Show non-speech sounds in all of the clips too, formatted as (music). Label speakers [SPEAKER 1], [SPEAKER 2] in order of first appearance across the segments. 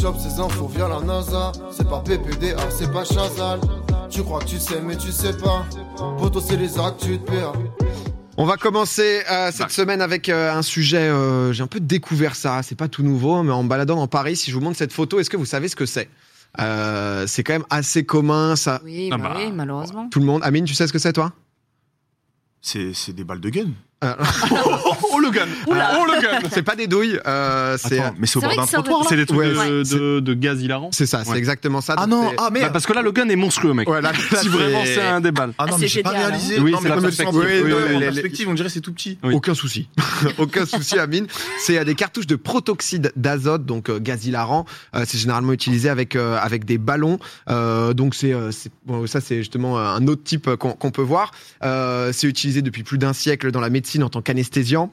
[SPEAKER 1] chope ces infos via la NASA. C'est pas PPDA, c'est pas Chazal. Tu crois que tu sais, mais tu sais pas. Poto, c'est les actes, tu te PA.
[SPEAKER 2] On va commencer euh, cette
[SPEAKER 3] Bah.
[SPEAKER 2] semaine avec euh, un sujet. euh, J'ai un peu découvert ça. C'est pas tout nouveau, mais en me baladant dans Paris, si je vous montre cette photo, est-ce que vous savez ce que c'est? Euh, C'est quand même assez commun. Ça,
[SPEAKER 4] Oui,
[SPEAKER 3] Ah
[SPEAKER 4] bah
[SPEAKER 3] bah.
[SPEAKER 4] oui, malheureusement.
[SPEAKER 2] tout le monde. Amine, tu sais ce que c'est toi?
[SPEAKER 3] C'est c'est des balles de gun.
[SPEAKER 2] Euh,
[SPEAKER 3] oh le gun Oh le gun
[SPEAKER 2] C'est pas des douilles. euh, c'est
[SPEAKER 3] Attends, mais c'est au bord d'un trottoir
[SPEAKER 5] C'est des trucs
[SPEAKER 2] Ouais,
[SPEAKER 5] de,
[SPEAKER 2] c'est-
[SPEAKER 5] de, de gaz hilarant.
[SPEAKER 2] c'est ça. C'est
[SPEAKER 5] Ouais.
[SPEAKER 2] exactement ça.
[SPEAKER 3] Ah non, ah
[SPEAKER 5] Bah,
[SPEAKER 3] merde
[SPEAKER 5] parce que là, le gun est monstrueux, mec.
[SPEAKER 2] Ouais, là, là,
[SPEAKER 5] si vraiment
[SPEAKER 2] c'est-
[SPEAKER 5] un des balles.
[SPEAKER 3] Ah non,
[SPEAKER 4] Ah,
[SPEAKER 3] mais
[SPEAKER 4] c'est
[SPEAKER 3] j'ai pas réalisé.
[SPEAKER 5] Oui,
[SPEAKER 3] non,
[SPEAKER 5] c'est
[SPEAKER 3] mais
[SPEAKER 5] la perspective.
[SPEAKER 2] Oui,
[SPEAKER 3] oui,
[SPEAKER 2] non,
[SPEAKER 3] oui,
[SPEAKER 2] les-
[SPEAKER 3] en
[SPEAKER 2] les-
[SPEAKER 3] perspective, on dirait c'est tout petit.
[SPEAKER 5] Oui.
[SPEAKER 2] Aucun souci. (laughs) Aucun souci, Amine. C'est des cartouches de protoxyde d'azote, donc euh, gaz hilarant. Euh, c'est généralement utilisé avec, avec des ballons. Donc, c'est, ça, c'est justement un autre type qu'on, peut voir. C'est utilisé depuis plus d'un siècle dans la médecine en tant qu'anesthésiant.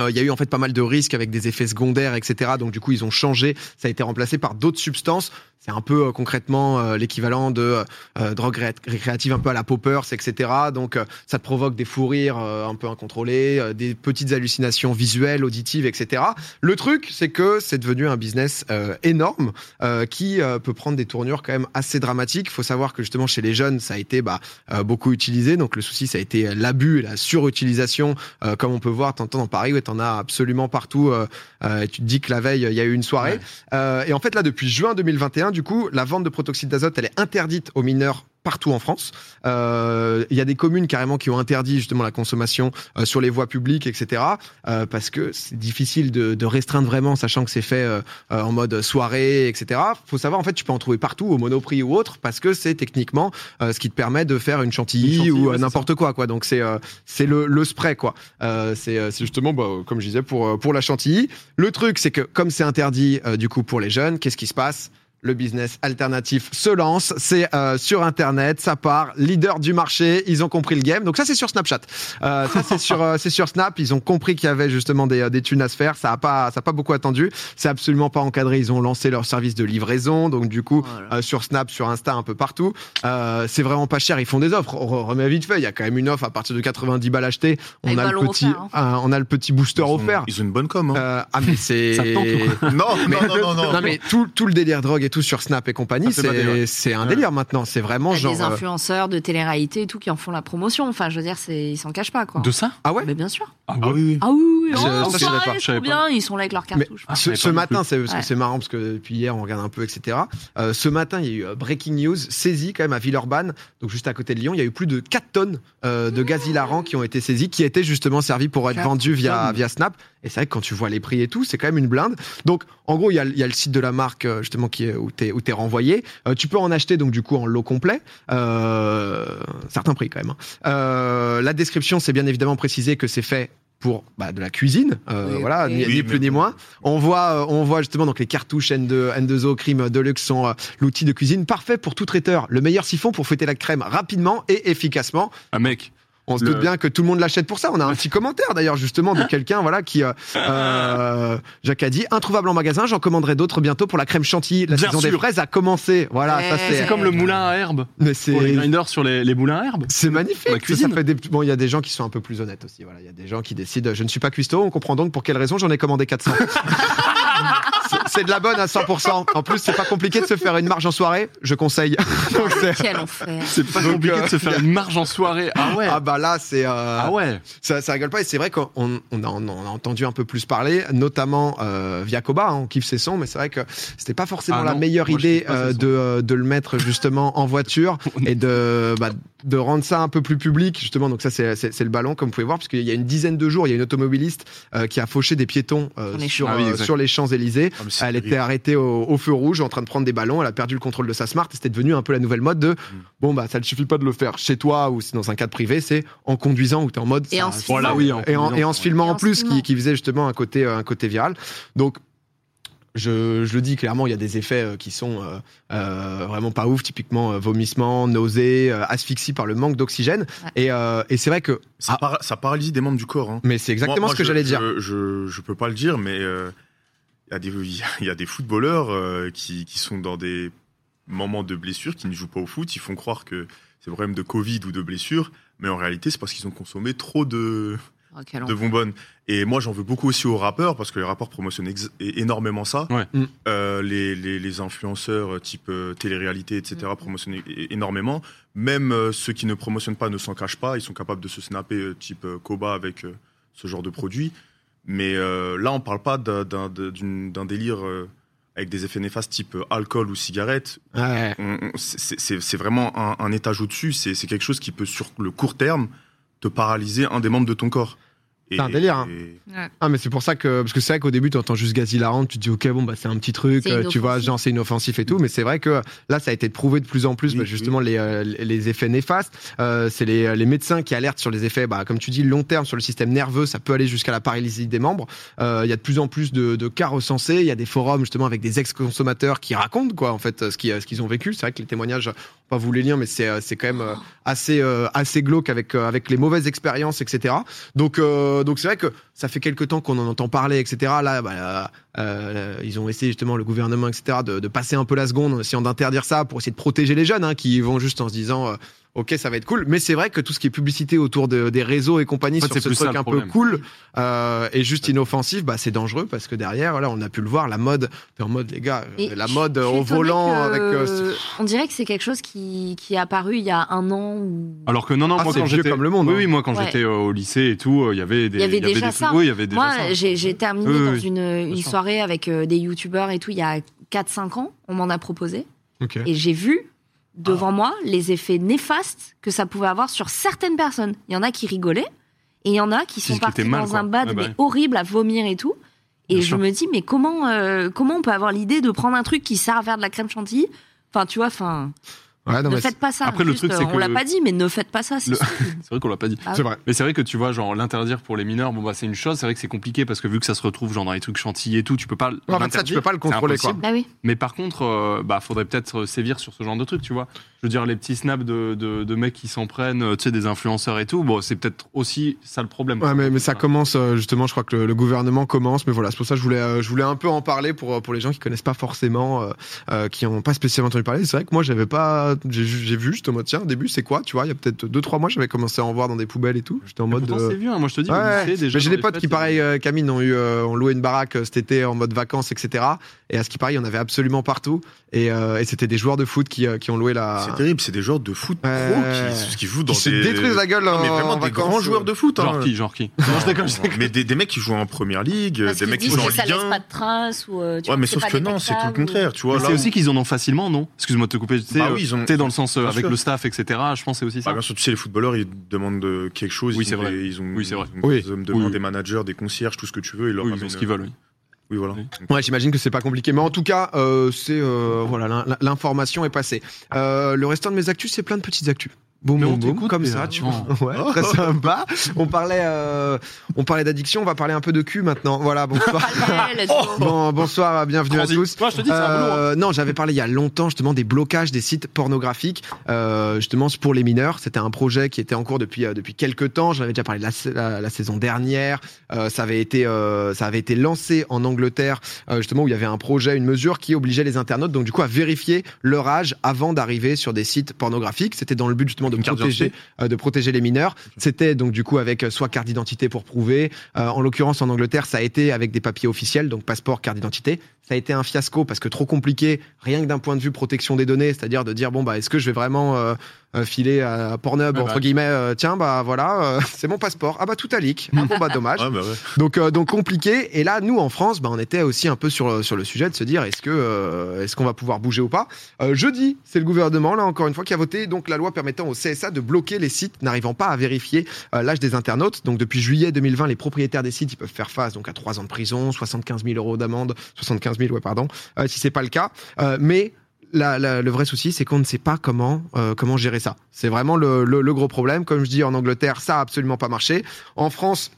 [SPEAKER 2] Euh, Il y a eu en fait pas mal de risques avec des effets secondaires, etc. Donc du coup ils ont changé. Ça a été remplacé par d'autres substances. C'est un peu euh, concrètement euh, l'équivalent de euh, drogue ré- récréative un peu à la poppers, etc. Donc euh, ça te provoque des fous rires euh, un peu incontrôlés, euh, des petites hallucinations visuelles, auditives, etc. Le truc c'est que c'est devenu un business euh, énorme euh, qui euh, peut prendre des tournures quand même assez dramatiques. Il faut savoir que justement chez les jeunes ça a été bah, euh, beaucoup utilisé. Donc le souci ça a été l'abus et la surutilisation euh, comme on peut voir, t'entends dans Paris, ouais, t'en as absolument partout. euh, euh, et tu te dis que la veille, il y a eu une soirée.
[SPEAKER 5] Ouais.
[SPEAKER 2] Euh, et en fait, là, depuis juin 2021, du coup, la vente de protoxyde d'azote, elle est interdite aux mineurs partout en France. Euh, Il y a des communes carrément qui ont interdit justement la consommation euh, sur les voies publiques, etc. euh, parce que c'est difficile de, de restreindre vraiment, sachant que c'est fait en mode soirée, etc. Faut savoir, en fait, tu peux en trouver partout, au Monoprix ou autre, parce que c'est techniquement ce qui te permet de faire une chantilly,
[SPEAKER 5] Une chantilly,
[SPEAKER 2] ou
[SPEAKER 5] ouais,
[SPEAKER 2] n'importe quoi, quoi. Donc c'est c'est le, le spray, quoi. C'est justement, bah, comme je disais, pour, pour la chantilly. Le truc, c'est que comme c'est interdit, du coup, pour les jeunes, qu'est-ce qui se passe? Le business alternatif se lance, c'est euh, sur Internet, ça part, leader du marché, ils ont compris le game. Donc ça c'est sur Snapchat, euh, ça c'est sur euh, c'est sur Snap, ils ont compris qu'il y avait justement des, euh, des thunes à se faire, ça a pas ça a pas beaucoup attendu, c'est absolument pas encadré, ils ont lancé leur service de livraison, donc du coup
[SPEAKER 4] Voilà.
[SPEAKER 2] euh, sur Snap, sur Insta, un peu partout, euh, c'est vraiment pas cher, ils font des offres. On remet vite fait, il y a quand même une offre à partir de 90 balles achetées, on a le petit
[SPEAKER 4] offert,
[SPEAKER 2] euh, on a le petit booster
[SPEAKER 3] Ils ont-
[SPEAKER 2] offert.
[SPEAKER 3] Ils ont une bonne com. Hein.
[SPEAKER 2] Euh, ah mais c'est (laughs)
[SPEAKER 3] Non,
[SPEAKER 2] mais,
[SPEAKER 3] non, non, non, non.
[SPEAKER 2] mais tout, tout le délire drogue et tout sur Snap et compagnie, c'est un
[SPEAKER 5] Ouais.
[SPEAKER 2] délire maintenant. C'est vraiment
[SPEAKER 4] Il y a
[SPEAKER 2] genre.
[SPEAKER 4] des
[SPEAKER 2] euh,
[SPEAKER 4] influenceurs de télé-réalité et tout qui en font la promotion. Enfin, je veux dire, ils s'en cachent pas, quoi.
[SPEAKER 5] De ça
[SPEAKER 2] Ah ouais
[SPEAKER 4] Mais bien sûr.
[SPEAKER 5] Ah
[SPEAKER 3] Ah oui, oui.
[SPEAKER 4] Ah oui, oui, oh, bien, ils sont là avec leurs cartouches.
[SPEAKER 5] Ah,
[SPEAKER 2] ce, matin, c'est marrant parce que depuis hier on regarde un peu, etc. Euh, ce matin, il y a eu euh, breaking news, saisi quand même à Villeurbanne, donc juste à côté de Lyon, il y a eu plus de 4 tonnes euh, de gaz hilarant qui ont été saisies, qui étaient justement servis pour être vendus via via Snap. Et c'est vrai que quand tu vois les prix et tout, c'est quand même une blinde. Donc en gros, il y a, il y a le site de la marque euh, justement qui est où t'es où t'es renvoyé. Euh, tu peux en acheter donc du coup en lot complet, euh, certains prix quand même. hein. Euh, la description, c'est bien évidemment précisé que c'est fait pour bah, de la cuisine, euh,
[SPEAKER 4] Oui,
[SPEAKER 2] voilà, ni,
[SPEAKER 3] Oui,
[SPEAKER 2] ni
[SPEAKER 3] mais
[SPEAKER 2] plus ni moins. On voit, euh, on voit justement donc les cartouches N2, N2O Crime Deluxe sont euh, l'outil de cuisine parfait pour tout traiteur. Le meilleur siphon pour fouetter la crème rapidement et efficacement.
[SPEAKER 5] Ah, mec.
[SPEAKER 2] On se
[SPEAKER 5] Le-
[SPEAKER 2] doute bien que tout le monde l'achète pour ça. On a un petit commentaire d'ailleurs justement de quelqu'un voilà qui euh, euh, Jacques a dit introuvable en magasin. J'en commanderai d'autres bientôt pour la crème chantilly. La
[SPEAKER 5] Bien
[SPEAKER 2] saison des
[SPEAKER 5] sûr.
[SPEAKER 2] fraises a commencé. Voilà,
[SPEAKER 4] Ouais.
[SPEAKER 2] ça
[SPEAKER 5] C'est
[SPEAKER 2] c'est.
[SPEAKER 5] comme le moulin à herbe.
[SPEAKER 2] Mais
[SPEAKER 5] les
[SPEAKER 2] c'est.
[SPEAKER 5] grinders sur les, les moulins à herbe.
[SPEAKER 2] C'est magnifique.
[SPEAKER 5] La
[SPEAKER 2] Ça,
[SPEAKER 5] cuisine.
[SPEAKER 2] ça fait des... Bon, il y a des gens qui sont un peu plus honnêtes aussi. Voilà, il y a des gens qui décident. Je ne suis pas cuistot. On comprend donc pour quelle raison j'en ai commandé 400. (laughs) C'est- de la bonne à 100%. En plus, c'est pas compliqué de se faire une marge en soirée. Je conseille. (laughs)
[SPEAKER 4] Quel enfer.
[SPEAKER 5] C'est pas
[SPEAKER 2] Donc,
[SPEAKER 5] compliqué
[SPEAKER 2] euh,
[SPEAKER 5] de se faire une marge en soirée. Ah ouais.
[SPEAKER 2] Ah bah là, c'est. euh,
[SPEAKER 5] Ah ouais.
[SPEAKER 2] Ça, ça rigole pas et c'est vrai qu'on on a, on a entendu un peu plus parler, notamment euh, via Koba, hein, on kiffe ses sons, mais c'est vrai que c'était pas forcément
[SPEAKER 5] Ah
[SPEAKER 2] la meilleure
[SPEAKER 5] moi,
[SPEAKER 2] idée euh, de, euh, de le mettre justement en voiture (laughs) et de, bah, de rendre ça un peu plus public justement. Donc ça c'est le ballon comme vous pouvez voir parce qu'il y a une dizaine de jours, il y a une automobiliste euh, qui a fauché des piétons euh,
[SPEAKER 4] Sur.
[SPEAKER 5] Ah oui,
[SPEAKER 2] euh, sur les Champs
[SPEAKER 3] Ah,
[SPEAKER 2] Elle
[SPEAKER 3] terrible.
[SPEAKER 2] était arrêtée au, au feu rouge en train de prendre des ballons. Elle a perdu le contrôle de sa smart. et C'était devenu un peu la nouvelle mode de bon bah ça ne suffit pas de le faire chez toi ou c'est dans un cadre privé, c'est en conduisant où tu es en mode
[SPEAKER 4] Et
[SPEAKER 2] ça-
[SPEAKER 4] en se
[SPEAKER 5] Voilà,
[SPEAKER 4] filmant.
[SPEAKER 5] oui. en
[SPEAKER 2] et en,
[SPEAKER 5] conduisant.
[SPEAKER 2] et en se filmant
[SPEAKER 4] Et
[SPEAKER 2] en plus,
[SPEAKER 4] filmant.
[SPEAKER 2] qui, qui faisait justement un côté, un côté viral. Donc, je, je le dis clairement, il y a des effets euh, qui sont euh, euh, vraiment pas ouf, typiquement euh, vomissement, nausée, euh, asphyxie par le manque d'oxygène.
[SPEAKER 4] Ouais.
[SPEAKER 2] Et, euh, et c'est vrai que.
[SPEAKER 3] Ça,
[SPEAKER 2] Ah,
[SPEAKER 3] para- ça paralyse des membres du corps. Hein.
[SPEAKER 2] mais c'est exactement
[SPEAKER 3] Moi- moi,
[SPEAKER 2] ce que j'allais dire.
[SPEAKER 3] Je, je, je peux pas le dire, mais euh, y, a des- il y a des footballeurs euh, qui, qui sont dans des moments de blessure, qui ne jouent pas au foot. Ils font croire que c'est un problème de Covid ou de blessure, mais en réalité, c'est parce qu'ils ont consommé trop de,
[SPEAKER 4] Oh,
[SPEAKER 3] de bonbonnes. Et moi, j'en veux beaucoup aussi aux rappeurs parce que les rappeurs promotionnent énormément ça.
[SPEAKER 5] Ouais.
[SPEAKER 2] Mm.
[SPEAKER 3] Euh, les, les, les influenceurs euh, type euh, télé-réalité, etc.
[SPEAKER 4] Mm.
[SPEAKER 3] promotionnent énormément. Même euh, ceux qui ne promotionnent pas ne s'en cachent pas. Ils sont capables de se snapper euh, type euh, Koba avec euh, ce genre de produit. Mais euh, là, on parle pas d'un- délire euh, avec des effets néfastes type euh, alcool ou cigarette.
[SPEAKER 2] Ouais.
[SPEAKER 3] C'est- vraiment un, un étage au-dessus. C'est quelque chose qui peut, sur le court terme, te paralyser un des membres de ton corps.
[SPEAKER 2] C'est un délire, hein.
[SPEAKER 3] et-
[SPEAKER 2] Ah mais c'est pour ça que parce que c'est vrai qu'au début tu entends juste gaz hilarant, tu te dis ok bon bah c'est un petit truc, euh, tu vois genre c'est inoffensif et tout, mais c'est vrai que là ça a été prouvé de plus en plus
[SPEAKER 3] Oui,
[SPEAKER 2] bah,
[SPEAKER 3] oui.
[SPEAKER 2] justement les, euh, les effets néfastes, Euh, c'est les, les médecins qui alertent sur les effets bah comme tu dis long terme sur le système nerveux, ça peut aller jusqu'à la paralysie des membres. Euh, Il y a de plus en plus de, de cas recensés, il y a des forums justement avec des ex-consommateurs qui racontent quoi en fait ce qu'ils ce qu'ils ont vécu. C'est vrai que les témoignages, on va pas vous les lire, mais c'est c'est quand même euh, assez assez glauque avec avec les mauvaises expériences etc. Donc euh, donc c'est vrai que ça fait quelques temps qu'on en entend parler etc. Là bah, euh, ils ont essayé justement le gouvernement etc. De, de passer un peu la seconde en essayant d'interdire ça pour essayer de protéger les jeunes hein, qui vont juste en se disant euh, Ok, ça va être cool, mais c'est vrai que tout ce qui est publicité autour de- des réseaux et compagnie
[SPEAKER 5] En fait,
[SPEAKER 2] sur ce truc un peu cool euh, et juste inoffensif, bah c'est dangereux parce que derrière, voilà, on a pu le voir, la mode, en mode les gars,
[SPEAKER 4] Et
[SPEAKER 2] la mode au volant
[SPEAKER 4] que-
[SPEAKER 2] avec. euh,
[SPEAKER 4] On dirait que c'est quelque chose qui, qui est apparu il y a un an ou.
[SPEAKER 5] Alors que non, non,
[SPEAKER 2] Ah,
[SPEAKER 5] moi quand j'étais
[SPEAKER 2] comme le monde,
[SPEAKER 5] Oui,
[SPEAKER 2] hein.
[SPEAKER 5] oui, moi quand
[SPEAKER 4] Ouais.
[SPEAKER 5] j'étais euh, au lycée et tout, euh, il y avait des.
[SPEAKER 4] Il y avait déjà
[SPEAKER 5] des
[SPEAKER 4] ça.
[SPEAKER 5] trucs- Oui, il y avait déjà
[SPEAKER 4] Moi, j'ai terminé
[SPEAKER 5] Oui,
[SPEAKER 4] dans
[SPEAKER 5] oui,
[SPEAKER 4] une, une
[SPEAKER 5] sûr.
[SPEAKER 4] Avec euh, des youtubeurs et tout il y a 4-5 ans. On m'en a proposé. Et j'ai vu devant moi les effets néfastes que ça pouvait avoir sur certaines personnes. Il y en a qui rigolaient et il y en a qui sont partis
[SPEAKER 5] mal,
[SPEAKER 4] dans
[SPEAKER 5] quoi.
[SPEAKER 4] un bad
[SPEAKER 5] Ouais, bah
[SPEAKER 4] mais horrible à vomir et tout. Et
[SPEAKER 5] Bien
[SPEAKER 4] je
[SPEAKER 5] sûr.
[SPEAKER 4] me dis, mais comment, euh, comment on peut avoir l'idée de prendre un truc qui sert à faire de la crème chantilly? Enfin, tu vois, enfin,
[SPEAKER 2] Ouais, non,
[SPEAKER 4] ne faites pas ça.
[SPEAKER 5] Après, le
[SPEAKER 4] Juste,
[SPEAKER 5] truc, c'est
[SPEAKER 4] on
[SPEAKER 5] que-
[SPEAKER 4] l'a pas dit, mais ne faites pas ça. (laughs) c'est
[SPEAKER 5] Le- vrai qu'on l'a pas dit.
[SPEAKER 4] Ah
[SPEAKER 2] c'est vrai.
[SPEAKER 5] Mais c'est vrai que tu vois, genre l'interdire pour les mineurs, bon bah c'est une chose. C'est vrai que c'est compliqué parce que vu que ça se retrouve genre dans les trucs chantilly et tout, tu peux pas.
[SPEAKER 2] En fait, ça, tu peux pas le contrôler, quoi.
[SPEAKER 4] bah oui.
[SPEAKER 5] Mais par contre, euh, bah faudrait peut-être sévir sur ce genre de trucs, tu vois. Je veux dire, les petits snaps de, de, de mecs qui s'en prennent, euh, tu sais, des influenceurs et tout. Bon, c'est peut-être aussi ça le problème.
[SPEAKER 2] Ouais, mais, mais ça commence euh, justement. Je crois que le, le gouvernement commence, mais voilà, c'est pour ça que je voulais, euh, je voulais un peu en parler pour euh, pour les gens qui connaissent pas forcément, euh, euh, qui ont pas spécialement entendu parler. C'est vrai que moi, j'avais pas, j'ai j'ai vu, j'étais en mode tiens, au début, c'est quoi, tu vois, il y a peut-être deux trois mois, j'avais commencé à en voir dans des poubelles et tout. J'étais en mode.
[SPEAKER 5] pourtant,
[SPEAKER 2] euh,
[SPEAKER 5] c'est vieux. hein. Moi, je te dis,
[SPEAKER 2] Ouais,
[SPEAKER 5] lycée, déjà,
[SPEAKER 2] mais j'ai des potes
[SPEAKER 5] fêtes,
[SPEAKER 2] qui, pareil,
[SPEAKER 5] avait-
[SPEAKER 2] euh, Camille, ont eu, euh, ont loué une baraque euh, cet été en mode vacances, etc. Et à ce qui paraît, il y en avait absolument partout. Et, euh, et c'était des joueurs de foot qui, euh, qui ont loué la.
[SPEAKER 3] C'est terrible, c'est des joueurs de foot pro qui, qui jouent dans
[SPEAKER 2] Qui se
[SPEAKER 3] des.
[SPEAKER 2] détruisent la gueule
[SPEAKER 3] Non, mais
[SPEAKER 2] en-
[SPEAKER 3] vraiment
[SPEAKER 2] en
[SPEAKER 3] des
[SPEAKER 2] vacances,
[SPEAKER 3] grands
[SPEAKER 2] euh.
[SPEAKER 3] joueurs de foot. hein.
[SPEAKER 5] Genre qui, genre qui? Non, je. (laughs)
[SPEAKER 3] Mais des, des mecs qui jouent en première ligue,
[SPEAKER 4] Parce
[SPEAKER 3] des mecs qui jouent en
[SPEAKER 4] que ça
[SPEAKER 3] Ligue
[SPEAKER 4] laisse
[SPEAKER 3] 1.
[SPEAKER 4] pas de traces ou. euh,
[SPEAKER 3] Ouais, mais sauf que non, c'est tout le contraire, tu vois.
[SPEAKER 5] C'est aussi qu'ils en ont facilement, non? Excuse-moi de te couper. Tu sais,
[SPEAKER 3] Bah
[SPEAKER 5] euh,
[SPEAKER 3] oui, ils
[SPEAKER 5] dans le sens euh, avec
[SPEAKER 3] sûr.
[SPEAKER 5] le staff, etc. Je pense que c'est aussi ça.
[SPEAKER 3] Bah, bien sûr, tu sais, les footballeurs, ils demandent euh, quelque chose.
[SPEAKER 5] Oui,
[SPEAKER 3] ils
[SPEAKER 5] c'est
[SPEAKER 3] ont
[SPEAKER 5] vrai.
[SPEAKER 3] Ils ont,
[SPEAKER 5] Oui, c'est vrai.
[SPEAKER 3] ils ont
[SPEAKER 2] Oui.
[SPEAKER 3] des hommes de main,
[SPEAKER 5] Oui.
[SPEAKER 3] des managers, des concierges, tout ce que tu veux. Ils leur
[SPEAKER 5] Oui, ils ce qu'ils
[SPEAKER 3] euh,
[SPEAKER 5] veulent. oui.
[SPEAKER 3] Oui, voilà.
[SPEAKER 2] Ouais, j'imagine que c'est pas compliqué, mais en tout cas, euh, c'est euh, voilà, l'in- l'information est passée. Euh, le restant de mes actus, c'est plein de petites actus. Boum,
[SPEAKER 5] Mais on
[SPEAKER 2] boum, comme ça, tu vois. Ouais, très sympa. On parlait, euh, on parlait d'addiction, on va parler un peu de cul maintenant. Voilà, bonsoir. (laughs)
[SPEAKER 4] Allez, go. (laughs)
[SPEAKER 2] Bon, bonsoir, bienvenue à tous.
[SPEAKER 5] Moi, je te dis, c'est un boulot. hein.
[SPEAKER 2] Euh, non, j'avais parlé il y a longtemps justement des blocages des sites pornographiques, euh, justement pour les mineurs. C'était un projet qui était en cours depuis euh, depuis quelques temps. J'en avais déjà parlé la, la- la saison dernière. Euh, ça avait été euh, ça avait été lancé en Angleterre euh, justement où il y avait un projet, une mesure qui obligeait les internautes donc du coup à vérifier leur âge avant d'arriver sur des sites pornographiques. C'était dans le but justement de protéger euh, de protéger les mineurs. C'était donc du coup avec euh, soit carte d'identité pour prouver. Euh, en l'occurrence en Angleterre, ça a été avec des papiers officiels, donc passeport, carte d'identité. Ça a été un fiasco parce que trop compliqué, rien que d'un point de vue protection des données, c'est-à-dire de dire bon bah est-ce que je vais vraiment euh, filer à Pornhub
[SPEAKER 5] Ouais,
[SPEAKER 2] entre
[SPEAKER 5] bah.
[SPEAKER 2] guillemets euh, tiens bah voilà euh, (laughs) c'est mon passeport ah bah tout a leak ah bon bah dommage
[SPEAKER 3] Ouais, bah ouais.
[SPEAKER 2] donc, euh, donc compliqué. Et là, nous en France, bah, on était aussi un peu sur sur le sujet de se dire est-ce que euh, est-ce qu'on va pouvoir bouger ou pas? Euh, jeudi, c'est le gouvernement là encore une fois qui a voté donc la loi permettant au CSA de bloquer les sites n'arrivant pas à vérifier euh, l'âge des internautes. Donc depuis juillet 2020, les propriétaires des sites ils peuvent faire face donc à 3 ans de prison, 75 000 euros d'amende, 75 000 ouais pardon, euh, si c'est pas le cas. Euh, mais la- la- le vrai souci, c'est qu'on ne sait pas comment euh, comment gérer ça. C'est vraiment le, le- le gros problème. Comme je dis, en Angleterre, ça a absolument pas marché. En France,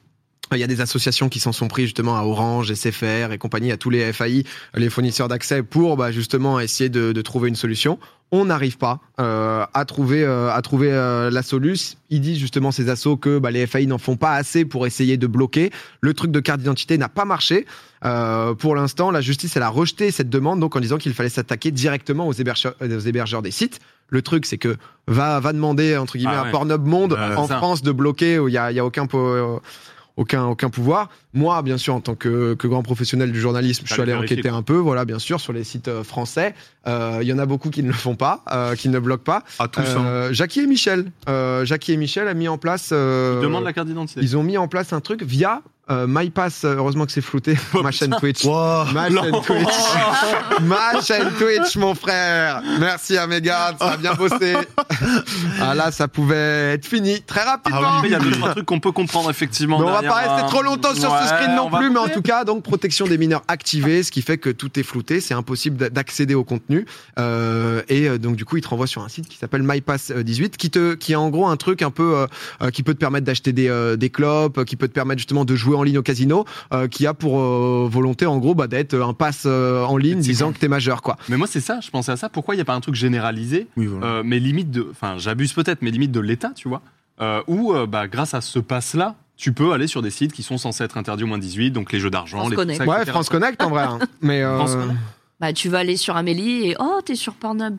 [SPEAKER 2] il y a des associations qui s'en sont pris justement à Orange, SFR et compagnie, à tous les FAI, les fournisseurs d'accès, pour bah, justement essayer de, de trouver une solution. On n'arrive pas euh, à trouver euh, à trouver euh, la solution. Ils disent justement ces assos que bah, les FAI n'en font pas assez pour essayer de bloquer. Le truc de carte d'identité n'a pas marché. Euh, pour l'instant, la justice elle a rejeté cette demande donc en disant qu'il fallait s'attaquer directement aux hébergeurs, aux hébergeurs des sites. Le truc, c'est que va va demander entre guillemets
[SPEAKER 5] Ah
[SPEAKER 2] à. Pornhub Monde
[SPEAKER 5] Euh,
[SPEAKER 2] en
[SPEAKER 5] ça.
[SPEAKER 2] France de bloquer où il y a, il y a aucun po- aucun, aucun pouvoir. Moi, bien sûr, en tant que, que grand professionnel du journalisme, je suis allé enquêter un peu, voilà, bien sûr, sur les sites euh, français. Euh, Il y en a beaucoup qui ne le font pas, euh, qui ne bloquent pas.
[SPEAKER 3] À tous, hein.
[SPEAKER 2] Euh, Jackie et Michel, euh, Jackie et Michel a mis en place. euh,
[SPEAKER 5] Demande la carte d'identité.
[SPEAKER 2] Ils ont mis en place un truc via euh, MyPass. euh, Heureusement que c'est flouté. (laughs) ma chaîne Twitch.
[SPEAKER 3] Wow.
[SPEAKER 2] Ma chaîne Twitch. (laughs) Ma chaîne Twitch, mon frère. Merci à Megan, ça a bien bossé. (laughs) ah là, ça pouvait être fini très rapidement.
[SPEAKER 3] Ah
[SPEAKER 5] Mais il y a deux trois trucs qu'on peut comprendre effectivement.
[SPEAKER 2] Mais on va pas rester
[SPEAKER 5] un-
[SPEAKER 2] trop longtemps sur
[SPEAKER 5] Ouais,
[SPEAKER 2] ce screen non plus, mais en tout cas, donc protection des mineurs activée, ce qui fait que tout est flouté, c'est impossible d'a- d'accéder au contenu. Euh, et euh, donc du coup, il te renvoie sur un site qui s'appelle MyPass euh, 18, qui te, qui a en gros un truc un peu, euh, euh, qui peut te permettre d'acheter des, euh, des clopes, euh, qui peut te permettre justement de jouer en ligne au casino, euh, qui a pour euh, volonté en gros bah, d'être un pass euh, en ligne disant que t'es majeur, quoi.
[SPEAKER 5] Mais moi c'est ça, je pensais à ça. Pourquoi il n'y a pas un truc généralisé,
[SPEAKER 3] Oui, voilà.
[SPEAKER 5] euh, mais limite de, enfin j'abuse peut-être, mais limite de l'État, tu vois, euh, où euh, bah grâce à ce pass-là, tu peux aller sur des sites qui sont censés être interdits au moins 18, donc les jeux d'argent,
[SPEAKER 4] France
[SPEAKER 5] les
[SPEAKER 4] Connect.
[SPEAKER 2] Ouais. France Connect en vrai. hein. (laughs) Mais euh,
[SPEAKER 5] France Connect.
[SPEAKER 4] Bah, tu vas aller sur Amélie et oh, t'es sur Pornhub.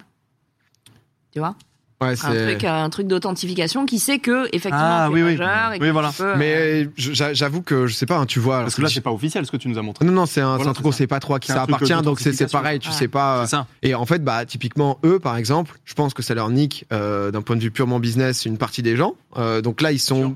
[SPEAKER 4] Tu vois?
[SPEAKER 2] Ouais,
[SPEAKER 4] un
[SPEAKER 2] c'est.
[SPEAKER 4] truc, un truc d'authentification qui sait que effectivement
[SPEAKER 5] Ah, oui, oui.
[SPEAKER 4] et
[SPEAKER 5] Oui, voilà.
[SPEAKER 4] peux, euh,
[SPEAKER 2] Mais j'a- j'avoue que je sais pas, hein, tu vois.
[SPEAKER 5] Parce que là c'est pas officiel ce que tu nous as montré.
[SPEAKER 2] Non, non, c'est un, c'est
[SPEAKER 5] Voilà,
[SPEAKER 2] un truc
[SPEAKER 5] c'est
[SPEAKER 2] on sait pas trop à qui ça appartient, donc c'est pareil, tu
[SPEAKER 4] Ouais.
[SPEAKER 2] sais pas.
[SPEAKER 5] C'est ça.
[SPEAKER 2] Et en fait, bah, typiquement, eux, par exemple, je pense que ça leur nique, euh, d'un point de vue purement business, une partie des gens. Euh, donc là, ils sont.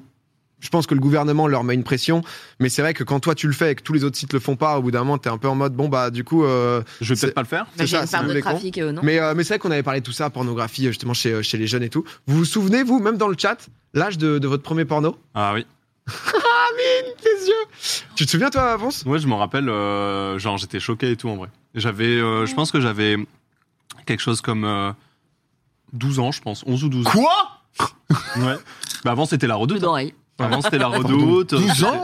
[SPEAKER 2] Je pense que le gouvernement leur met une pression, mais c'est vrai que quand toi tu le fais et que tous les autres sites le font pas, au bout d'un moment, t'es un peu en mode bon bah du coup. euh,
[SPEAKER 5] Je vais peut-être pas le faire.
[SPEAKER 4] bah,
[SPEAKER 2] c'est
[SPEAKER 4] j'ai
[SPEAKER 2] ça,
[SPEAKER 4] une de trafic non.
[SPEAKER 2] Mais, euh, mais c'est vrai qu'on avait parlé de tout ça, pornographie, justement chez, chez les jeunes et tout. Vous vous souvenez, vous, même dans le chat, l'âge de, de votre premier porno?
[SPEAKER 5] Ah oui. (laughs)
[SPEAKER 2] Les yeux Tu te souviens, toi, Avance?
[SPEAKER 5] Ouais, je m'en rappelle. euh, genre j'étais choqué et tout en vrai. J'avais, euh, je pense que j'avais quelque chose comme euh, 12 ans, je pense, 11 ou 12 ans.
[SPEAKER 3] Quoi?
[SPEAKER 5] Ouais. Bah avant c'était la redoute.
[SPEAKER 4] d'oreilles.
[SPEAKER 5] Avant c'était la redoute.
[SPEAKER 3] 12 ans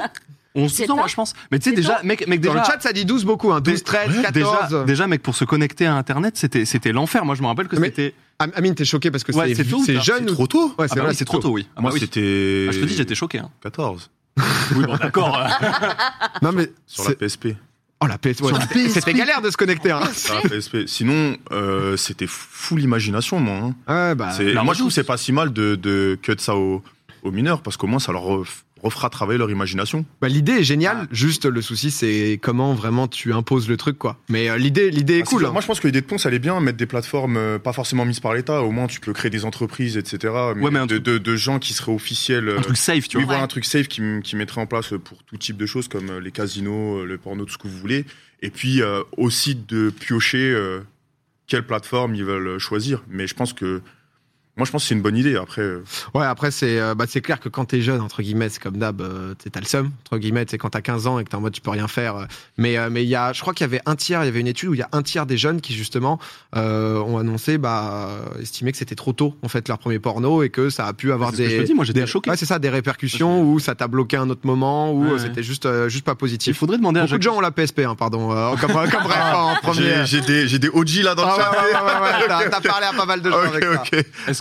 [SPEAKER 5] 11
[SPEAKER 4] C'est
[SPEAKER 5] ans, moi, je pense. Mais tu sais déjà, mec, mec
[SPEAKER 2] Dans
[SPEAKER 5] déjà.
[SPEAKER 2] le chat, ça dit 12 beaucoup, hein, 12, 13,
[SPEAKER 5] Ouais,
[SPEAKER 2] 14.
[SPEAKER 5] Déjà, déjà, mec, pour se connecter à Internet, c'était, c'était l'enfer. Moi, je me rappelle que c'était.
[SPEAKER 2] Am- Amine, t'es choqué parce que
[SPEAKER 5] Ouais,
[SPEAKER 2] c'est jeune
[SPEAKER 3] C'est trop tôt
[SPEAKER 2] Ouais,
[SPEAKER 5] Ah
[SPEAKER 2] c'est
[SPEAKER 5] bah
[SPEAKER 2] vrai,
[SPEAKER 5] oui, c'est trop tôt, oui. Ah
[SPEAKER 3] Moi,
[SPEAKER 5] bah oui.
[SPEAKER 3] c'était.
[SPEAKER 5] Ah, je te dis, j'étais choqué. Hein.
[SPEAKER 3] 14. (laughs)
[SPEAKER 5] Oui, bon, d'accord. (laughs)
[SPEAKER 2] Non mais
[SPEAKER 3] Sur la PSP.
[SPEAKER 2] oh la PS, ouais,
[SPEAKER 5] Sur la
[SPEAKER 2] c'était- c'était galère de se connecter. Hein.
[SPEAKER 3] Sur la PSP. Sinon, euh, c'était full imagination, moi. hein.
[SPEAKER 2] Ouais, bah,
[SPEAKER 3] moi, je trouve que c'est pas si mal de, de cut ça aux, aux mineurs parce qu'au moins, ça leur ref- refera travailler leur imagination.
[SPEAKER 2] bah, l'idée est géniale.
[SPEAKER 5] Ah.
[SPEAKER 2] Juste le souci, c'est comment vraiment tu imposes le truc, quoi. Mais euh, l'idée, l'idée est
[SPEAKER 3] Ah,
[SPEAKER 2] cool. hein.
[SPEAKER 3] Moi, je pense que l'idée de Ponce, elle est bien, mettre des plateformes euh, pas forcément mises par l'État. Au moins, tu peux créer des entreprises, etc. Mais,
[SPEAKER 5] Ouais, mais un
[SPEAKER 3] de,
[SPEAKER 5] truc-
[SPEAKER 3] de, de gens qui seraient officiels. euh,
[SPEAKER 5] Un truc safe, tu
[SPEAKER 3] oui,
[SPEAKER 5] vois.
[SPEAKER 3] voilà
[SPEAKER 4] Ouais.
[SPEAKER 3] un truc safe qui, mettrait en place pour tout type de choses comme euh, les casinos, le porno, tout ce que vous voulez. Et puis euh, aussi de piocher euh, quelle plateforme ils veulent choisir. Mais je pense que moi, je pense que c'est une bonne idée. Après, euh,
[SPEAKER 2] Ouais, après, c'est euh, bah, c'est clair que quand t'es jeune, entre guillemets, c'est comme d'hab, euh, t'as le seum, entre guillemets, c'est quand t'as 15 ans et que t'es en mode tu peux rien faire. euh. mais euh, mais il y a, je crois qu'il y avait un tiers, il y avait une étude où il y a un tiers des jeunes qui, justement, euh, ont annoncé, bah, estimer que c'était trop tôt, en fait, leur premier porno et que ça a pu avoir
[SPEAKER 5] C'est ce que
[SPEAKER 2] des.
[SPEAKER 5] je te dis, moi, j'étais
[SPEAKER 2] des-
[SPEAKER 5] choqué.
[SPEAKER 2] Ouais, c'est ça, des répercussions où ça t'a bloqué à un autre moment, où
[SPEAKER 5] Ouais, ouais.
[SPEAKER 2] c'était juste, euh, juste pas
[SPEAKER 5] Il
[SPEAKER 2] positif.
[SPEAKER 5] faudrait demander à
[SPEAKER 2] Beaucoup
[SPEAKER 5] Jacques.
[SPEAKER 2] de gens ont la PSP, hein, pardon, euh, comme, comme (laughs) bref, en premier.
[SPEAKER 3] j'ai des, j'ai des OG là dans le
[SPEAKER 2] Ah
[SPEAKER 3] chat.
[SPEAKER 2] ouais, t'as- parlé à pas mal de gens (laughs) avec ça.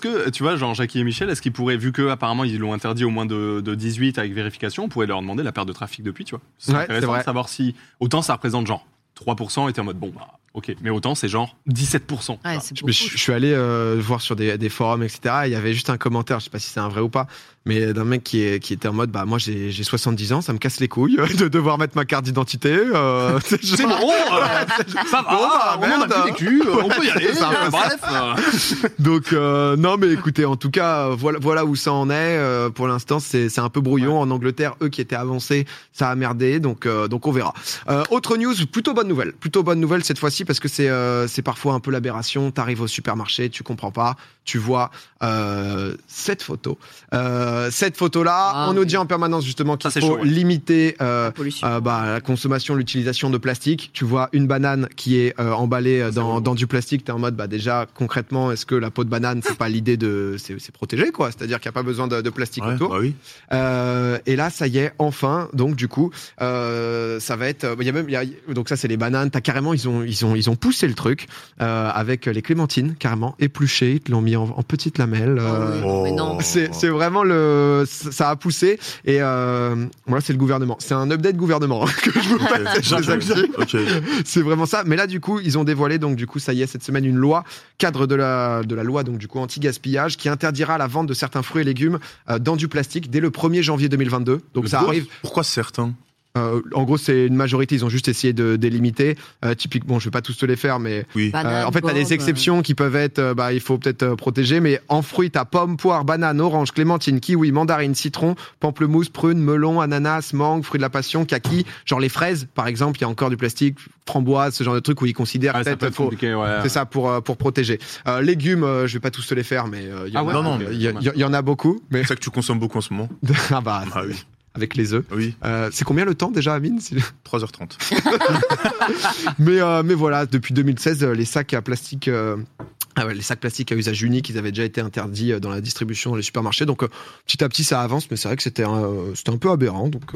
[SPEAKER 5] Que, tu vois, genre Jackie et Michel, est-ce qu'ils pourraient, vu que apparemment ils l'ont interdit au moins de, de 18 avec vérification, on pourrait leur demander la perte de trafic depuis, tu vois. C'est
[SPEAKER 2] Ouais,
[SPEAKER 5] intéressant de savoir si autant ça représente genre 3% et t'es en mode bon bah ok, mais autant c'est genre 17%.
[SPEAKER 4] Ouais,
[SPEAKER 2] Je, je- je suis allé euh, voir sur des, des forums, etc. et Il y avait juste un commentaire, je sais pas si c'est un vrai ou pas, mais d'un mec qui, est, qui était en mode bah moi j'ai j'ai 70 ans, ça me casse les couilles (laughs) de devoir mettre ma carte d'identité. euh, (laughs) c'est
[SPEAKER 5] bon, (laughs) euh, ça va,
[SPEAKER 2] Bon, bah,
[SPEAKER 5] on en a
[SPEAKER 2] merde.
[SPEAKER 5] vécu, euh, on peut y aller.
[SPEAKER 2] C'est un peu ça.
[SPEAKER 5] bref,
[SPEAKER 2] Donc euh, non mais écoutez, en tout cas voilà voilà où ça en est. euh, pour l'instant c'est c'est un peu brouillon en Angleterre. Eux qui étaient avancés, ça a merdé. Donc euh, donc on verra. Euh, autre news, plutôt bonne nouvelle. Plutôt bonne nouvelle cette fois-ci parce que c'est euh, c'est parfois un peu l'aberration. T'arrives au supermarché, tu comprends pas, tu vois euh, cette photo. Euh, cette photo là,
[SPEAKER 4] Ah,
[SPEAKER 2] on nous dit en permanence justement qu'il faut
[SPEAKER 5] chaud, ouais.
[SPEAKER 2] limiter. euh,
[SPEAKER 4] La
[SPEAKER 2] euh, bah, la consommation, l'utilisation de plastique. Tu vois une banane qui est euh, emballée dans, dans du plastique. T'es en mode, bah déjà concrètement, est-ce que la peau de banane, c'est pas l'idée de, c'est c'est protégé quoi? C'est-à-dire qu'il n'y a pas besoin de, de plastique
[SPEAKER 3] Ouais,
[SPEAKER 2] autour.
[SPEAKER 3] bah oui.
[SPEAKER 2] Euh, et là, ça y est, enfin. Donc du coup, euh, ça va être. Il y a même, il y a- donc ça c'est les bananes. T'as carrément, ils ont, ils ont ont, ils ont poussé le truc euh, avec les clémentines carrément épluchées, ils te l'ont mis en, en petites lamelles. euh,
[SPEAKER 4] Oh,
[SPEAKER 2] c'est c'est vraiment le ça a poussé. Et euh, voilà c'est le gouvernement. C'est un update gouvernement (laughs) que je vous passe c'est vraiment ça. Mais là du coup ils ont dévoilé donc du coup ça y est cette semaine une loi cadre de la de la loi donc du coup anti gaspillage qui interdira la vente de certains fruits et légumes euh, dans du plastique dès le 1er janvier 2022 donc ça
[SPEAKER 3] Pourquoi-
[SPEAKER 2] arrive
[SPEAKER 3] Pourquoi certains?
[SPEAKER 2] Euh, en gros c'est une majorité ils ont juste essayé de délimiter euh, typiquement je vais pas tous te les faire mais
[SPEAKER 3] Oui.
[SPEAKER 4] Banane,
[SPEAKER 2] euh, en fait, tu as des exceptions qui peuvent être, euh, bah, il faut peut-être euh, protéger, mais en fruits, tu as pomme, poire, banane, orange, clémentine, kiwi, mandarine, citron, pamplemousse, prune, melon, ananas, mangue, fruits de la passion, kaki, genre les fraises, par exemple, il y a encore du plastique, framboise, ce genre de truc où ils considèrent
[SPEAKER 5] Ah,
[SPEAKER 2] peut-être
[SPEAKER 5] peut ouais.
[SPEAKER 2] c'est ça pour euh, pour protéger. Euh, légumes, euh, je vais pas tous te les faire, mais euh, il y, en
[SPEAKER 5] Ah ouais,
[SPEAKER 2] a-
[SPEAKER 3] non, non,
[SPEAKER 2] il y, a- il y a- il y en a beaucoup. Mais
[SPEAKER 3] C'est ça que tu consommes beaucoup en ce moment (laughs)
[SPEAKER 2] ah bah,
[SPEAKER 3] Ah oui.
[SPEAKER 2] Avec les œufs.
[SPEAKER 3] Oui,
[SPEAKER 2] Euh, c'est combien le temps déjà, Amine si- (laughs)
[SPEAKER 3] 3h30. (laughs)
[SPEAKER 2] mais, euh, mais voilà, depuis 2016, euh, les sacs à plastique. euh, ah les sacs plastiques à usage unique, ils avaient déjà été interdits dans la distribution dans les supermarchés. Donc petit à petit, ça avance, mais c'est vrai que c'était un, c'était un peu aberrant. Donc,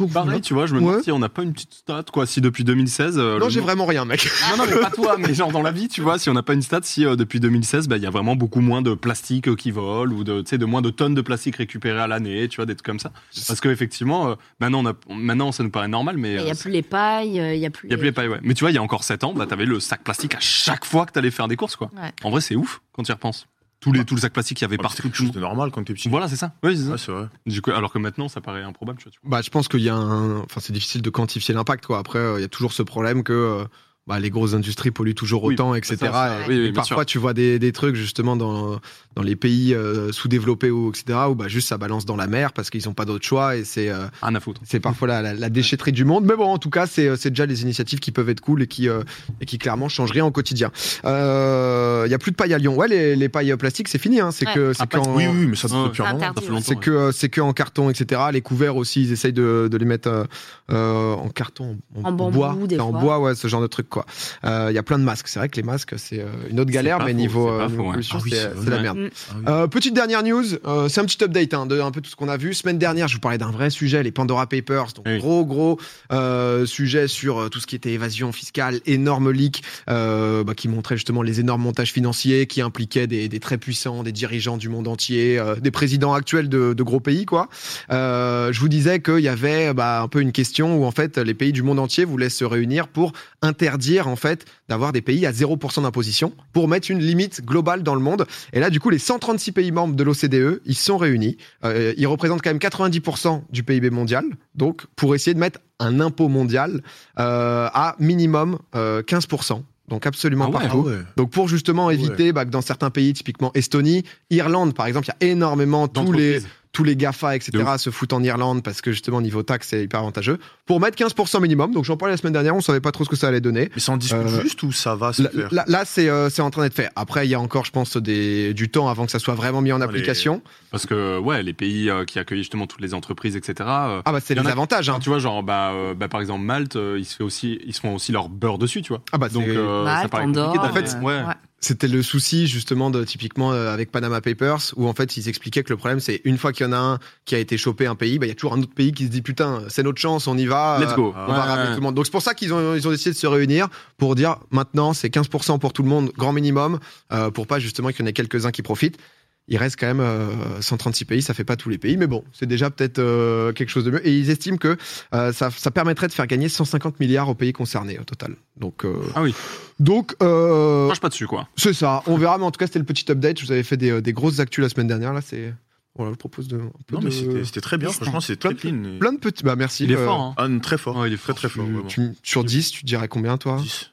[SPEAKER 2] euh, voilà.
[SPEAKER 5] Pareil, tu vois, je me demande
[SPEAKER 2] Ouais.
[SPEAKER 5] si on n'a pas une petite stat, quoi, si depuis 2016. euh,
[SPEAKER 2] Non, j'ai
[SPEAKER 5] nom-
[SPEAKER 2] vraiment rien, mec. (laughs)
[SPEAKER 5] Non, non, mais pas toi, mais genre dans la vie, tu vois, si on n'a pas une stat, si euh, depuis 2016, bah, il y a vraiment beaucoup moins de plastique euh, qui vole ou de, tu sais, de moins de tonnes de plastique récupérées à l'année, tu vois, des trucs comme ça. Parce qu'effectivement, maintenant, on a, maintenant, ça nous paraît normal, mais
[SPEAKER 4] Il n'y
[SPEAKER 5] euh,
[SPEAKER 4] a plus les pailles, euh, il n'y a plus.
[SPEAKER 5] il y a plus les pailles, ouais. Mais tu vois, il y a encore 7 ans, bah, t'avais le sac plastique à chaque fois que t'allais faire des courses, quoi.
[SPEAKER 4] Ouais.
[SPEAKER 5] En vrai, c'est ouf quand tu y repenses. Tous les, tout le sac plastique qu'il y avait
[SPEAKER 3] Ouais,
[SPEAKER 5] partout.
[SPEAKER 3] C'est quelque chose de normal quand t'es petit.
[SPEAKER 5] Voilà, c'est ça. Oui, c'est ça.
[SPEAKER 3] Ouais, c'est vrai.
[SPEAKER 5] Du coup, alors que maintenant, ça paraît improbable, tu vois. tu vois.
[SPEAKER 2] Bah, je pense qu'il y a un. Enfin, c'est difficile de quantifier l'impact, quoi. Après, euh, il y a toujours ce problème que. Euh, bah, les grosses industries polluent toujours autant,
[SPEAKER 5] bah,
[SPEAKER 2] etc.
[SPEAKER 5] ça,
[SPEAKER 2] Et-
[SPEAKER 5] oui, oui,
[SPEAKER 2] et
[SPEAKER 5] bien
[SPEAKER 2] parfois,
[SPEAKER 5] sûr.
[SPEAKER 2] tu vois des, des trucs justement dans, dans les pays euh, sous-développés ou etc. où bah, juste ça balance dans la mer parce qu'ils n'ont pas d'autre choix et c'est euh,
[SPEAKER 5] Rien à foutre.
[SPEAKER 2] c'est parfois la, la, la déchetterie du monde. Mais bon, en tout cas, c'est c'est déjà les initiatives qui peuvent être cool et qui, euh, et qui clairement changent rien au quotidien. Euh, Il y a plus de paille à Lyon. Ouais, les, les pailles plastiques, c'est fini. Hein. C'est
[SPEAKER 4] Ouais.
[SPEAKER 2] que c'est
[SPEAKER 5] Ah,
[SPEAKER 2] qu'en-
[SPEAKER 3] Oui, mais ça depuis un moment.
[SPEAKER 2] C'est que euh, c'est que en carton, etc. Les couverts aussi, ils essayent de, de les mettre euh, euh, en carton, en,
[SPEAKER 4] En bambou,
[SPEAKER 2] bois,
[SPEAKER 4] des
[SPEAKER 2] en
[SPEAKER 4] fois.
[SPEAKER 2] bois, ouais, ce genre de truc quoi. Euh, Il y a plein de masques. C'est vrai que les masques, c'est euh, une autre galère, mais
[SPEAKER 5] faux,
[SPEAKER 2] niveau,
[SPEAKER 5] c'est pas
[SPEAKER 2] euh, niveau
[SPEAKER 5] faux, ouais.
[SPEAKER 3] Ah oui,
[SPEAKER 2] c'est la merde.
[SPEAKER 4] Mm.
[SPEAKER 3] Ah oui.
[SPEAKER 2] Euh, petite dernière news, euh, c'est un petit update hein, de un peu tout ce qu'on a vu. Semaine dernière, je vous parlais d'un vrai sujet, les Pandora Papers, donc
[SPEAKER 5] Oui.
[SPEAKER 2] gros gros euh, sujet sur tout ce qui était évasion fiscale, énorme leak euh, bah, qui montrait justement les énormes montages financiers qui impliquaient des, des très puissants, des dirigeants du monde entier, euh, des présidents actuels de, de gros pays quoi. Euh, je vous disais qu'il y avait bah, un peu une question où en fait les pays du monde entier voulaient se réunir pour interdire en fait d'avoir des pays à 0% d'imposition pour mettre une limite globale dans le monde. Et là, du coup, les 136 pays membres de l'OCDE, ils sont réunis. Euh, ils représentent quand même 90% du PIB mondial. Donc, pour essayer de mettre un impôt mondial euh, à minimum euh, 15%. Donc, absolument
[SPEAKER 5] Ah ouais,
[SPEAKER 2] partout.
[SPEAKER 3] Ah ouais.
[SPEAKER 2] Donc, pour justement éviter bah, que dans certains pays, typiquement Estonie, Irlande, par exemple, il y a énormément tous les. Tous les GAFA, etc., se foutent en Irlande parce que justement, niveau taxe, c'est hyper avantageux. Pour mettre 15% minimum. Donc, j'en parlais la semaine dernière, on savait pas trop ce que ça allait donner.
[SPEAKER 3] Mais ça en discute
[SPEAKER 2] Euh,
[SPEAKER 3] juste ou ça va se
[SPEAKER 2] Là,
[SPEAKER 3] faire
[SPEAKER 2] là- là, c'est euh, c'est en train d'être fait. Après, il y a encore, je pense, des, du temps avant que ça soit vraiment mis en application.
[SPEAKER 5] Parce que, ouais, les pays euh, qui accueillent justement toutes les entreprises, etc. euh,
[SPEAKER 2] Ah bah c'est les
[SPEAKER 5] a-
[SPEAKER 2] avantages. Hein.
[SPEAKER 5] Tu vois, genre, bah, euh, bah, par exemple, Malte, euh, ils se, fait aussi, ils se font aussi leur beurre dessus, tu vois.
[SPEAKER 2] Ah bah
[SPEAKER 5] Donc,
[SPEAKER 2] c'est-
[SPEAKER 5] euh, ça
[SPEAKER 4] Malte,
[SPEAKER 5] paraît
[SPEAKER 4] Andorre,
[SPEAKER 5] compliqué
[SPEAKER 2] En fait,
[SPEAKER 5] d'aller- ouais.
[SPEAKER 4] ouais.
[SPEAKER 2] C'était le souci justement de typiquement euh, avec Panama Papers où en fait ils expliquaient que le problème c'est une fois qu'il y en a un qui a été chopé un pays, bah il y a toujours un autre pays qui se dit putain c'est notre chance, on y va.
[SPEAKER 5] Let's
[SPEAKER 2] euh,
[SPEAKER 5] go.
[SPEAKER 2] On va
[SPEAKER 5] Ouais,
[SPEAKER 2] ramener
[SPEAKER 5] ouais.
[SPEAKER 2] tout le monde. Donc c'est pour ça qu'ils ont, ils ont décidé de se réunir pour dire maintenant c'est 15% pour tout le monde, grand minimum, euh, pour pas justement qu'il y en ait quelques-uns qui profitent. Il reste quand même euh, 136 pays, ça fait pas tous les pays, mais bon, c'est déjà peut-être euh, quelque chose de mieux. Et ils estiment que euh, ça, ça permettrait de faire gagner 150 milliards aux pays concernés au total. Donc, euh,
[SPEAKER 5] Ah oui.
[SPEAKER 2] donc euh,
[SPEAKER 5] Marche pas dessus, quoi.
[SPEAKER 2] c'est ça. On verra, mais en tout cas, c'était le petit update. Je vous avais fait des, euh, des grosses actus la semaine dernière. Là, c'est. Voilà, je propose de. Un peu
[SPEAKER 3] Non,
[SPEAKER 2] de-
[SPEAKER 3] mais c'était c'était très bien. Franchement, c'est très clean. et-
[SPEAKER 2] Plein de petits. Bah, merci.
[SPEAKER 5] Il est
[SPEAKER 2] euh,
[SPEAKER 5] fort, hein.
[SPEAKER 3] Ah, très fort.
[SPEAKER 5] Ouais, il est
[SPEAKER 3] Très, très fort.
[SPEAKER 2] tu- sur 10, tu dirais combien, toi?
[SPEAKER 3] 10.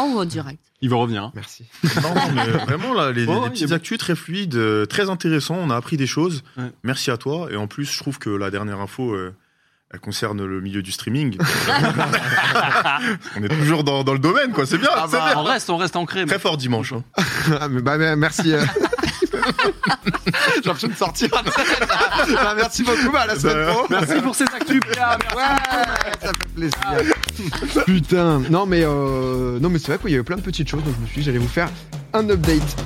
[SPEAKER 4] Oh, direct.
[SPEAKER 5] Il va revenir. hein.
[SPEAKER 2] Merci.
[SPEAKER 3] Non, non, mais (laughs) vraiment, là, les,
[SPEAKER 5] il
[SPEAKER 3] petites actus très fluides, euh, très intéressants. On a appris des choses.
[SPEAKER 5] Ouais.
[SPEAKER 3] Merci à toi. Et en plus, je trouve que la dernière info, euh, elle concerne le milieu du streaming. (laughs) (laughs) on est toujours dans, dans le domaine, quoi. C'est bien.
[SPEAKER 5] Ah bah,
[SPEAKER 3] bien.
[SPEAKER 5] on reste, on reste ancré.
[SPEAKER 3] Très fort dimanche. hein.
[SPEAKER 2] Ah, mais bah, mais merci. euh. J'ai l'impression de sortir. Bah, merci beaucoup. Bah, à la semaine pro.
[SPEAKER 5] Merci pour ces actus, Pierre.
[SPEAKER 2] Ouais, ça Putain. Non, mais, euh, non, mais c'est vrai qu'il y avait plein de petites choses. Donc, je me suis dit, j'allais vous faire un update